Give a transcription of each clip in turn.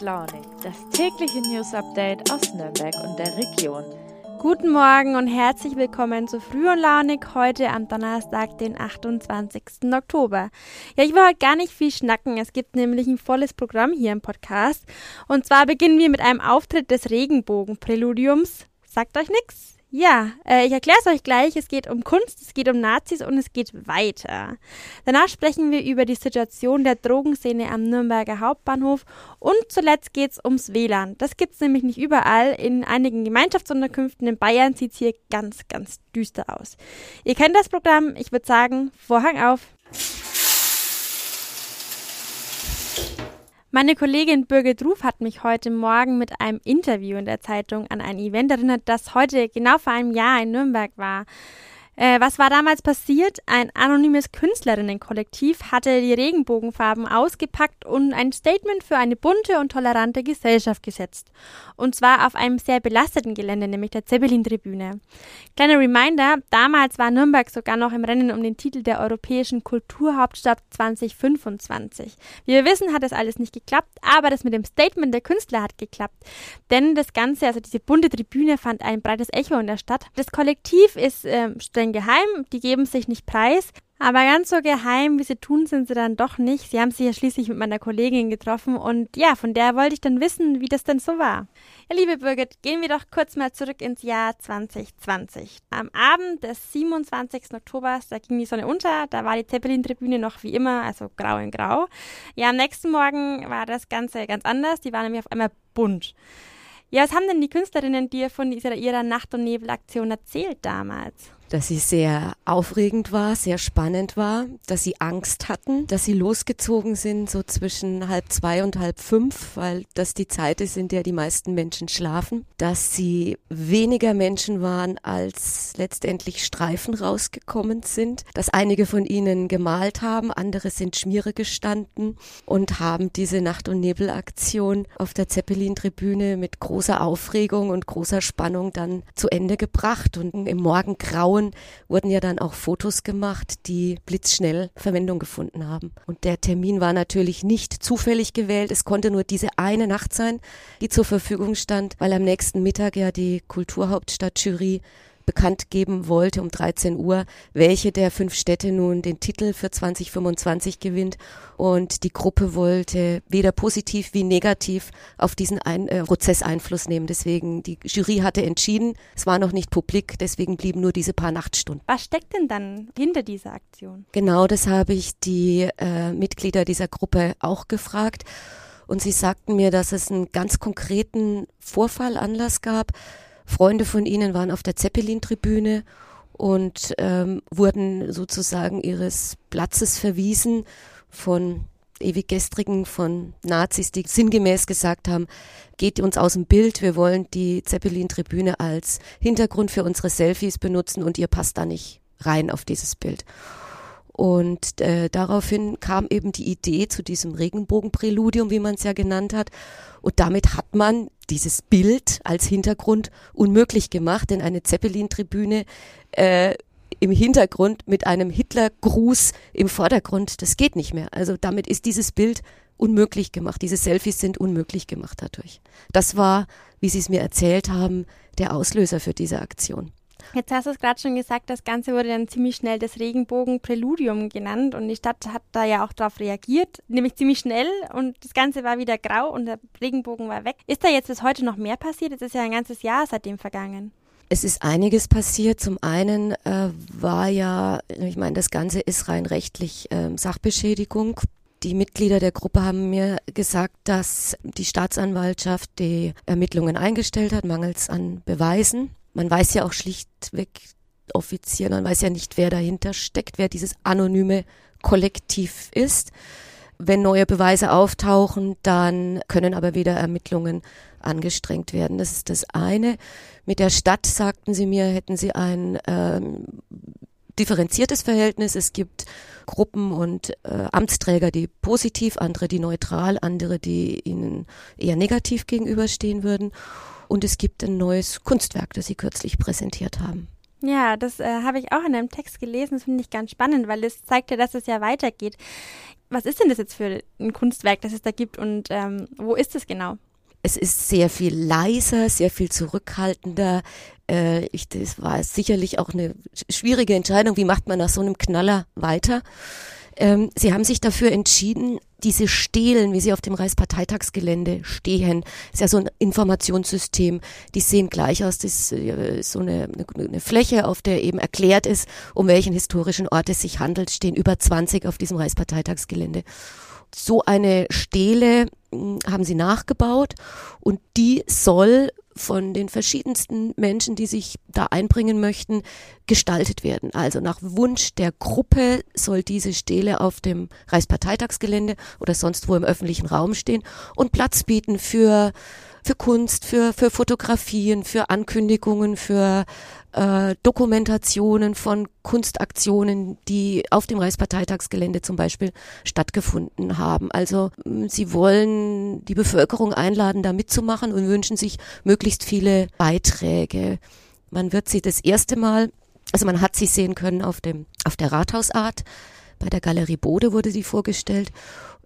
Launig, das tägliche News Update aus Nürnberg und der Region. Guten Morgen und herzlich willkommen zu Früh und Launig heute am Donnerstag, den 28. Oktober. Ja, ich will heute gar nicht viel schnacken. Es gibt nämlich ein volles Programm hier im Podcast. Und zwar beginnen wir mit einem Auftritt des Regenbogenpräludiums. Sagt euch nichts? Ja, äh, ich erkläre es euch gleich. Es geht um Kunst, es geht um Nazis und es geht weiter. Danach sprechen wir über die Situation der Drogenszene am Nürnberger Hauptbahnhof und zuletzt geht es ums WLAN. Das gibt es nämlich nicht überall. In einigen Gemeinschaftsunterkünften in Bayern sieht es hier ganz, ganz düster aus. Ihr kennt das Programm. Ich würde sagen, Vorhang auf. Meine Kollegin Birgit Ruf hat mich heute Morgen mit einem Interview in der Zeitung an ein Event erinnert, das heute genau vor einem Jahr in Nürnberg war. Äh, was war damals passiert? Ein anonymes Künstlerinnenkollektiv hatte die Regenbogenfarben ausgepackt und ein Statement für eine bunte und tolerante Gesellschaft gesetzt. Und zwar auf einem sehr belasteten Gelände, nämlich der Zeppelin-Tribüne. Kleiner Reminder, damals war Nürnberg sogar noch im Rennen um den Titel der europäischen Kulturhauptstadt 2025. Wie wir wissen, hat das alles nicht geklappt, aber das mit dem Statement der Künstler hat geklappt. Denn das Ganze, also diese bunte Tribüne, fand ein breites Echo in der Stadt. Das Kollektiv ist äh, streng streng geheim, die geben sich nicht preis. Aber ganz so geheim, wie sie tun, sind sie dann doch nicht. Sie haben sich ja schließlich mit meiner Kollegin getroffen und ja, von der wollte ich dann wissen, wie das denn so war. Ja, liebe Birgit, gehen wir doch kurz mal zurück ins Jahr 2020. Am Abend des 27. Oktober, da ging die Sonne unter, da war die Zeppelin-Tribüne noch wie immer, also grau in grau. Ja, am nächsten Morgen war das Ganze ganz anders, die waren nämlich auf einmal bunt. Ja, was haben denn die Künstlerinnen dir von dieser, ihrer Nacht- und Nebelaktion erzählt damals? Dass sie sehr aufregend war, sehr spannend war, dass sie Angst hatten, dass sie losgezogen sind so zwischen halb zwei und halb fünf, weil das die Zeit ist, in der die meisten Menschen schlafen, dass sie weniger Menschen waren, als letztendlich Streifen rausgekommen sind, dass einige von ihnen gemalt haben, andere sind Schmiere gestanden und haben diese Nacht- und Nebelaktion auf der Zeppelin-Tribüne mit großer Aufregung und großer Spannung dann zu Ende gebracht und im Morgengrauen Frauen wurden ja dann auch Fotos gemacht, die blitzschnell Verwendung gefunden haben. Und der Termin war natürlich nicht zufällig gewählt. Es konnte nur diese eine Nacht sein, die zur Verfügung stand, weil am nächsten Mittag ja die Kulturhauptstadt-Jury bekannt geben wollte um 13 Uhr, welche der fünf Städte nun den Titel für 2025 gewinnt. Und die Gruppe wollte weder positiv wie negativ auf diesen Ein äh, Prozess Einfluss nehmen. Deswegen, die Jury hatte entschieden, es war noch nicht publik, deswegen blieben nur diese paar Nachtstunden. Was steckt denn dann hinter dieser Aktion? Genau, das habe ich die äh, Mitglieder dieser Gruppe auch gefragt. Und sie sagten mir, dass es einen ganz konkreten Vorfallanlass gab, Freunde von ihnen waren auf der Zeppelin-Tribüne und ähm, wurden sozusagen ihres Platzes verwiesen von ewig gestrigen, von Nazis, die sinngemäß gesagt haben, geht uns aus dem Bild, wir wollen die Zeppelin-Tribüne als Hintergrund für unsere Selfies benutzen und ihr passt da nicht rein auf dieses Bild. Und äh, daraufhin kam eben die Idee zu diesem Regenbogenpräludium, wie man es ja genannt hat. Und damit hat man dieses Bild als Hintergrund unmöglich gemacht, denn eine Zeppelin-Tribüne äh, im Hintergrund mit einem Hitler-Gruß im Vordergrund, das geht nicht mehr. Also damit ist dieses Bild unmöglich gemacht. Diese Selfies sind unmöglich gemacht dadurch. Das war, wie Sie es mir erzählt haben, der Auslöser für diese Aktion. Jetzt hast du es gerade schon gesagt, das Ganze wurde dann ziemlich schnell das Regenbogen-Präludium genannt und die Stadt hat da ja auch darauf reagiert, nämlich ziemlich schnell und das Ganze war wieder grau und der Regenbogen war weg. Ist da jetzt bis heute noch mehr passiert? Es ist ja ein ganzes Jahr seitdem vergangen. Es ist einiges passiert. Zum einen äh, war ja, ich meine, das Ganze ist rein rechtlich äh, Sachbeschädigung. Die Mitglieder der Gruppe haben mir gesagt, dass die Staatsanwaltschaft die Ermittlungen eingestellt hat, mangels an Beweisen man weiß ja auch schlichtweg offiziell, man weiß ja nicht, wer dahinter steckt, wer dieses anonyme Kollektiv ist. Wenn neue Beweise auftauchen, dann können aber wieder Ermittlungen angestrengt werden. Das ist das eine. Mit der Stadt, sagten sie mir, hätten sie ein ähm, differenziertes Verhältnis. Es gibt Gruppen und äh, Amtsträger, die positiv, andere, die neutral, andere, die ihnen eher negativ gegenüberstehen würden. Und es gibt ein neues Kunstwerk, das Sie kürzlich präsentiert haben. Ja, das äh, habe ich auch in einem Text gelesen. Das finde ich ganz spannend, weil es zeigt ja, dass es ja weitergeht. Was ist denn das jetzt für ein Kunstwerk, das es da gibt und ähm, wo ist es genau? Es ist sehr viel leiser, sehr viel zurückhaltender. Äh, ich, das war sicherlich auch eine schwierige Entscheidung. Wie macht man nach so einem Knaller weiter? Ähm, sie haben sich dafür entschieden, diese Stelen, wie sie auf dem Reichsparteitagsgelände stehen, ist ja so ein Informationssystem, die sehen gleich aus, das ist äh, so eine, eine, Fläche, auf der eben erklärt ist, um welchen historischen Ort es sich handelt, stehen über 20 auf diesem Reichsparteitagsgelände. So eine Stele hm, haben sie nachgebaut und die soll von den verschiedensten Menschen, die sich da einbringen möchten, gestaltet werden. Also nach Wunsch der Gruppe soll diese Stele auf dem Reichsparteitagsgelände oder sonst wo im öffentlichen Raum stehen und Platz bieten für für Kunst, für, für Fotografien, für Ankündigungen, für äh, Dokumentationen von Kunstaktionen, die auf dem Reichsparteitagsgelände zum Beispiel stattgefunden haben. Also sie wollen die Bevölkerung einladen, da mitzumachen und wünschen sich möglichst viele Beiträge. Man wird sie das erste Mal, also man hat sie sehen können auf dem, auf der Rathausart. Bei der Galerie Bode wurde sie vorgestellt.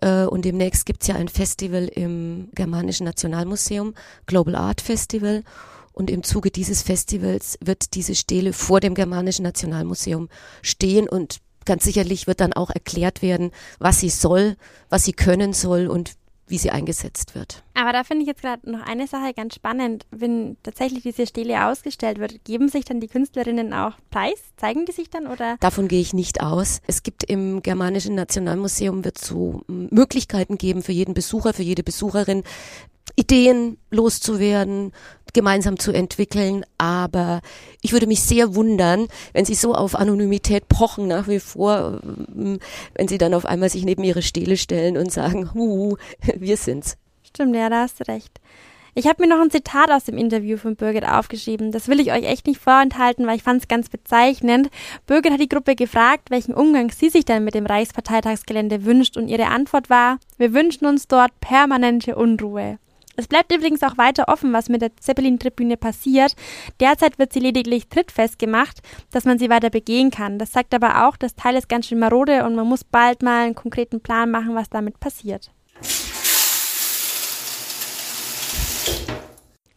Äh, und demnächst gibt's ja ein Festival im Germanischen Nationalmuseum, Global Art Festival. Und im Zuge dieses Festivals wird diese Stele vor dem Germanischen Nationalmuseum stehen und ganz sicherlich wird dann auch erklärt werden, was sie soll, was sie können soll und wie sie eingesetzt wird. Aber da finde ich jetzt gerade noch eine Sache ganz spannend. Wenn tatsächlich diese Stele ausgestellt wird, geben sich dann die Künstlerinnen auch preis? Zeigen die sich dann oder? Davon gehe ich nicht aus. Es gibt im Germanischen Nationalmuseum wird so Möglichkeiten geben für jeden Besucher, für jede Besucherin, Ideen loszuwerden, gemeinsam zu entwickeln. Aber ich würde mich sehr wundern, wenn sie so auf Anonymität pochen nach wie vor, ähm, wenn sie dann auf einmal sich neben ihre Stele stellen und sagen, hu, wir sind's. Stimmt, ja, da hast du recht. Ich habe mir noch ein Zitat aus dem Interview von Birgit aufgeschrieben. Das will ich euch echt nicht vorenthalten, weil ich fand es ganz bezeichnend. Birgit hat die Gruppe gefragt, welchen Umgang sie sich denn mit dem Reichsparteitagsgelände wünscht und ihre Antwort war, wir wünschen uns dort permanente Unruhe. Es bleibt übrigens auch weiter offen, was mit der Zeppelin-Tribüne passiert. Derzeit wird sie lediglich trittfest gemacht, dass man sie weiter begehen kann. Das sagt aber auch, das Teil ist ganz schön marode und man muss bald mal einen konkreten Plan machen, was damit passiert.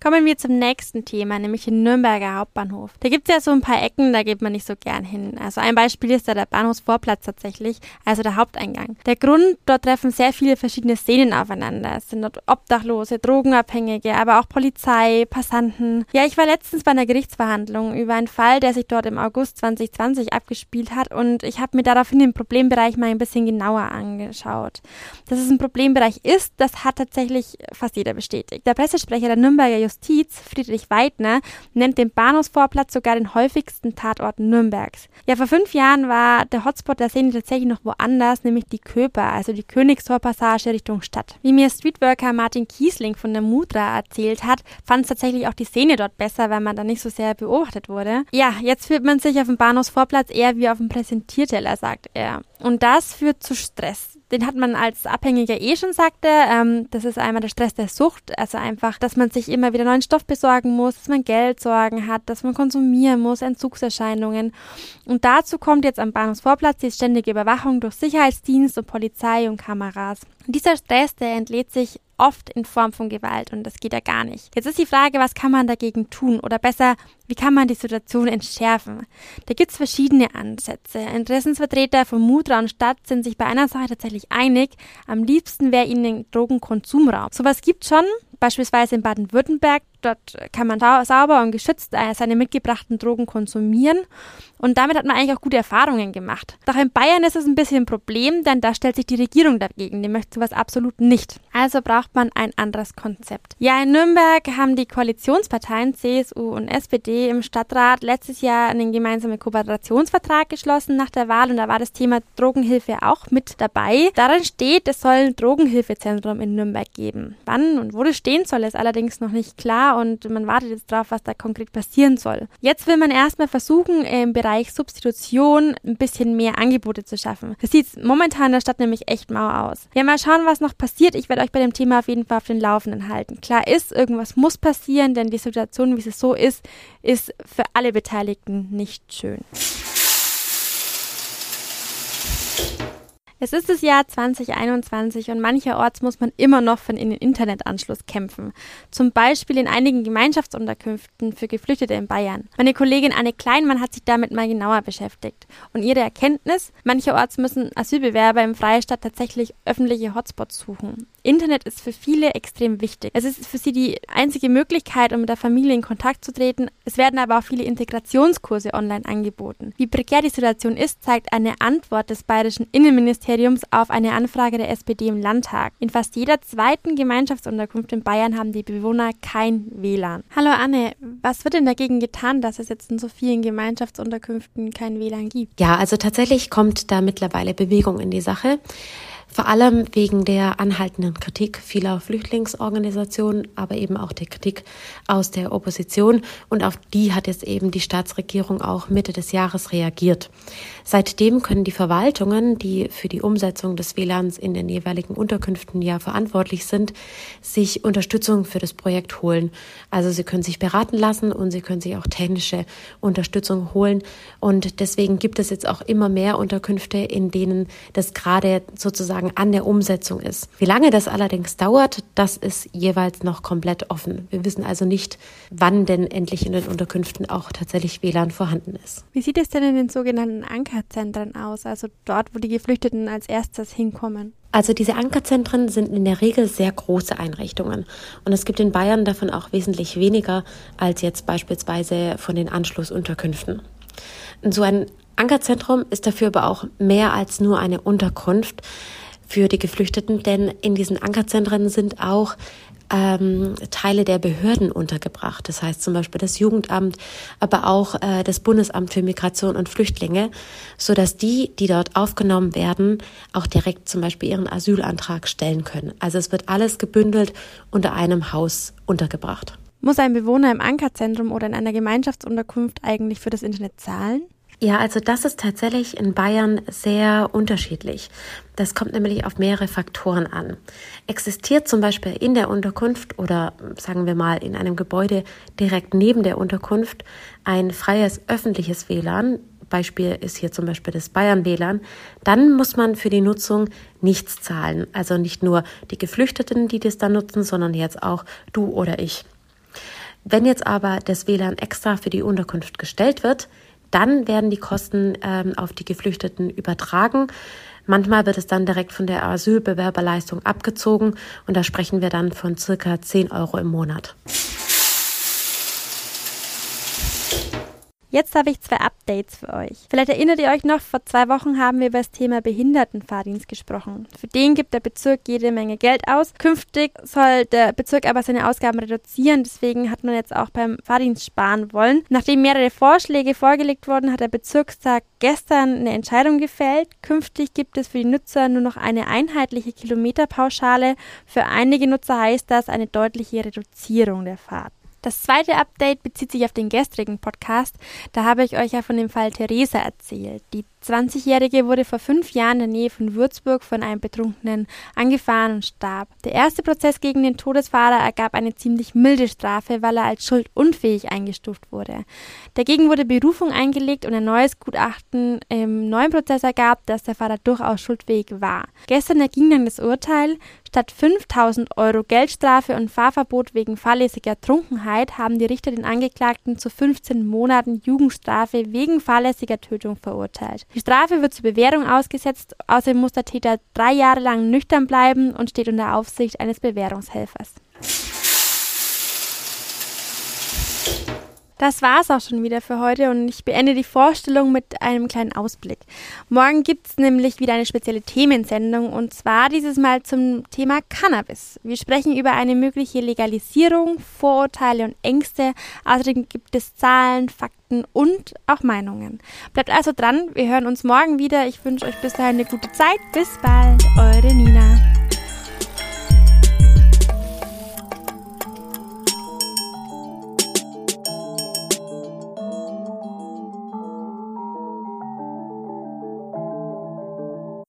Kommen wir zum nächsten Thema, nämlich den Nürnberger Hauptbahnhof. Da gibt es ja so ein paar Ecken, da geht man nicht so gern hin. Also ein Beispiel ist da der Bahnhofsvorplatz tatsächlich, also der Haupteingang. Der Grund, dort treffen sehr viele verschiedene Szenen aufeinander. Es sind dort Obdachlose, Drogenabhängige, aber auch Polizei, Passanten. Ja, ich war letztens bei einer Gerichtsverhandlung über einen Fall, der sich dort im August 2020 abgespielt hat und ich habe mir daraufhin den Problembereich mal ein bisschen genauer angeschaut. Dass es ein Problembereich ist, das hat tatsächlich fast jeder bestätigt. Der Pressesprecher der Nürnberger Justiz, Friedrich Weidner, nennt den Bahnhofsvorplatz sogar den häufigsten Tatort Nürnbergs. Ja, vor fünf Jahren war der Hotspot der Szene tatsächlich noch woanders, nämlich die Köper, also die Königstorpassage Richtung Stadt. Wie mir Streetworker Martin Kiesling von der Mudra erzählt hat, fand es tatsächlich auch die Szene dort besser, weil man da nicht so sehr beobachtet wurde. Ja, jetzt fühlt man sich auf dem Bahnhofsvorplatz eher wie auf dem Präsentierteller, sagt er. Und das führt zu Stress den hat man als Abhängiger eh schon, sagte. Ähm, das ist einmal der Stress der Sucht, also einfach, dass man sich immer wieder neuen Stoff besorgen muss, dass man Geldsorgen hat, dass man konsumieren muss, Entzugserscheinungen. Und dazu kommt jetzt am Bahnhofsvorplatz die ständige Überwachung durch Sicherheitsdienst und Polizei und Kameras. Und dieser Stress, der entlädt sich oft in Form von Gewalt und das geht ja gar nicht. Jetzt ist die Frage, was kann man dagegen tun oder besser, wie kann man die Situation entschärfen? Da gibt es verschiedene Ansätze. Interessensvertreter von Mudra und Stadt sind sich bei einer Sache tatsächlich einig. Am liebsten wäre ihnen Drogenkonsumraum. Sowas gibt schon, beispielsweise in Baden-Württemberg. Dort kann man sauber und geschützt äh, seine mitgebrachten Drogen konsumieren. Und damit hat man eigentlich auch gute Erfahrungen gemacht. Doch in Bayern ist es ein bisschen ein Problem, denn da stellt sich die Regierung dagegen. Die möchte sowas absolut nicht. Also braucht man ein anderes Konzept. Ja, in Nürnberg haben die Koalitionsparteien CSU und SPD im Stadtrat letztes Jahr einen gemeinsamen Kooperationsvertrag geschlossen nach der Wahl und da war das Thema Drogenhilfe auch mit dabei. Darin steht, es soll ein Drogenhilfezentrum in Nürnberg geben. Wann und wo das stehen soll, ist allerdings noch nicht klar und man wartet jetzt drauf, was da konkret passieren soll. Jetzt will man erstmal versuchen, im Bereich Substitution ein bisschen mehr Angebote zu schaffen. Das sieht momentan in der Stadt nämlich echt mau aus. Ja, mal schauen, was noch passiert. Ich werde euch bei dem Thema auf jeden Fall auf den Laufenden halten. Klar ist, irgendwas muss passieren, denn die Situation, wie es so ist, ist für alle Beteiligten nicht schön. Es ist das Jahr 2021 und mancherorts muss man immer noch für einen Internetanschluss kämpfen. Zum Beispiel in einigen Gemeinschaftsunterkünften für Geflüchtete in Bayern. Meine Kollegin Anne Kleinmann hat sich damit mal genauer beschäftigt. Und ihre Erkenntnis, mancherorts müssen Asylbewerber im Freistaat tatsächlich öffentliche Hotspots suchen. Internet ist für viele extrem wichtig. Es ist für sie die einzige Möglichkeit, um mit der Familie in Kontakt zu treten. Es werden aber auch viele Integrationskurse online angeboten. Wie prekär die Situation ist, zeigt eine Antwort des bayerischen Innenministeriums auf eine Anfrage der SPD im Landtag. In fast jeder zweiten Gemeinschaftsunterkunft in Bayern haben die Bewohner kein WLAN. Hallo Anne, was wird denn dagegen getan, dass es jetzt in so vielen Gemeinschaftsunterkünften kein WLAN gibt? Ja, also tatsächlich kommt da mittlerweile Bewegung in die Sache. Vor allem wegen der anhaltenden Kritik vieler Flüchtlingsorganisationen, aber eben auch der Kritik aus der Opposition. Und auf die hat jetzt eben die Staatsregierung auch Mitte des Jahres reagiert. Seitdem können die Verwaltungen, die für die Umsetzung des WLANs in den jeweiligen Unterkünften ja verantwortlich sind, sich Unterstützung für das Projekt holen. Also sie können sich beraten lassen und sie können sich auch technische Unterstützung holen. Und deswegen gibt es jetzt auch immer mehr Unterkünfte, in denen das gerade sozusagen sozusagen an der Umsetzung ist. Wie lange das allerdings dauert, das ist jeweils noch komplett offen. Wir wissen also nicht, wann denn endlich in den Unterkünften auch tatsächlich WLAN vorhanden ist. Wie sieht es denn in den sogenannten Ankerzentren aus, also dort, wo die Geflüchteten als erstes hinkommen? Also diese Ankerzentren sind in der Regel sehr große Einrichtungen. Und es gibt in Bayern davon auch wesentlich weniger als jetzt beispielsweise von den Anschlussunterkünften. So ein Ankerzentrum ist dafür aber auch mehr als nur eine Unterkunft für die Geflüchteten, denn in diesen Ankerzentren sind auch ähm, Teile der Behörden untergebracht. Das heißt zum Beispiel das Jugendamt, aber auch äh, das Bundesamt für Migration und Flüchtlinge, so dass die, die dort aufgenommen werden, auch direkt zum Beispiel ihren Asylantrag stellen können. Also es wird alles gebündelt unter einem Haus untergebracht. Muss ein Bewohner im Ankerzentrum oder in einer Gemeinschaftsunterkunft eigentlich für das Internet zahlen? Ja, also das ist tatsächlich in Bayern sehr unterschiedlich. Das kommt nämlich auf mehrere Faktoren an. Existiert zum Beispiel in der Unterkunft oder sagen wir mal in einem Gebäude direkt neben der Unterkunft ein freies öffentliches WLAN, Beispiel ist hier zum Beispiel das Bayern WLAN, dann muss man für die Nutzung nichts zahlen. Also nicht nur die Geflüchteten, die das dann nutzen, sondern jetzt auch du oder ich. Wenn jetzt aber das WLAN extra für die Unterkunft gestellt wird, dann werden die Kosten ähm, auf die Geflüchteten übertragen. Manchmal wird es dann direkt von der Asylbewerberleistung abgezogen und da sprechen wir dann von circa 10 Euro im Monat. Jetzt habe ich zwei Updates für euch. Vielleicht erinnert ihr euch noch, vor zwei Wochen haben wir über das Thema Behindertenfahrdienst gesprochen. Für den gibt der Bezirk jede Menge Geld aus. Künftig soll der Bezirk aber seine Ausgaben reduzieren. Deswegen hat man jetzt auch beim Fahrdienst sparen wollen. Nachdem mehrere Vorschläge vorgelegt wurden, hat der Bezirkstag gestern eine Entscheidung gefällt. Künftig gibt es für die Nutzer nur noch eine einheitliche Kilometerpauschale. Für einige Nutzer heißt das eine deutliche Reduzierung der Fahrt. Das zweite Update bezieht sich auf den gestrigen Podcast. Da habe ich euch ja von dem Fall Theresa erzählt. Die 20-Jährige wurde vor fünf Jahren in der Nähe von Würzburg von einem Betrunkenen angefahren und starb. Der erste Prozess gegen den Todesfahrer ergab eine ziemlich milde Strafe, weil er als schuldunfähig eingestuft wurde. Dagegen wurde Berufung eingelegt und ein neues Gutachten im neuen Prozess ergab, dass der Fahrer durchaus schuldfähig war. Gestern erging dann das Urteil. Statt 5000 Euro Geldstrafe und Fahrverbot wegen fahrlässiger Trunkenheit haben die Richter den Angeklagten zu 15 Monaten Jugendstrafe wegen fahrlässiger Tötung verurteilt. Die Strafe wird zur Bewährung ausgesetzt. Außerdem muss der Täter drei Jahre lang nüchtern bleiben und steht unter Aufsicht eines Bewährungshelfers. Das war's auch schon wieder für heute und ich beende die Vorstellung mit einem kleinen Ausblick. Morgen gibt's nämlich wieder eine spezielle Themensendung und zwar dieses Mal zum Thema Cannabis. Wir sprechen über eine mögliche Legalisierung, Vorurteile und Ängste. Außerdem gibt es Zahlen, Fakten und auch Meinungen. Bleibt also dran, wir hören uns morgen wieder. Ich wünsche euch bis dahin eine gute Zeit. Bis bald, eure Nina.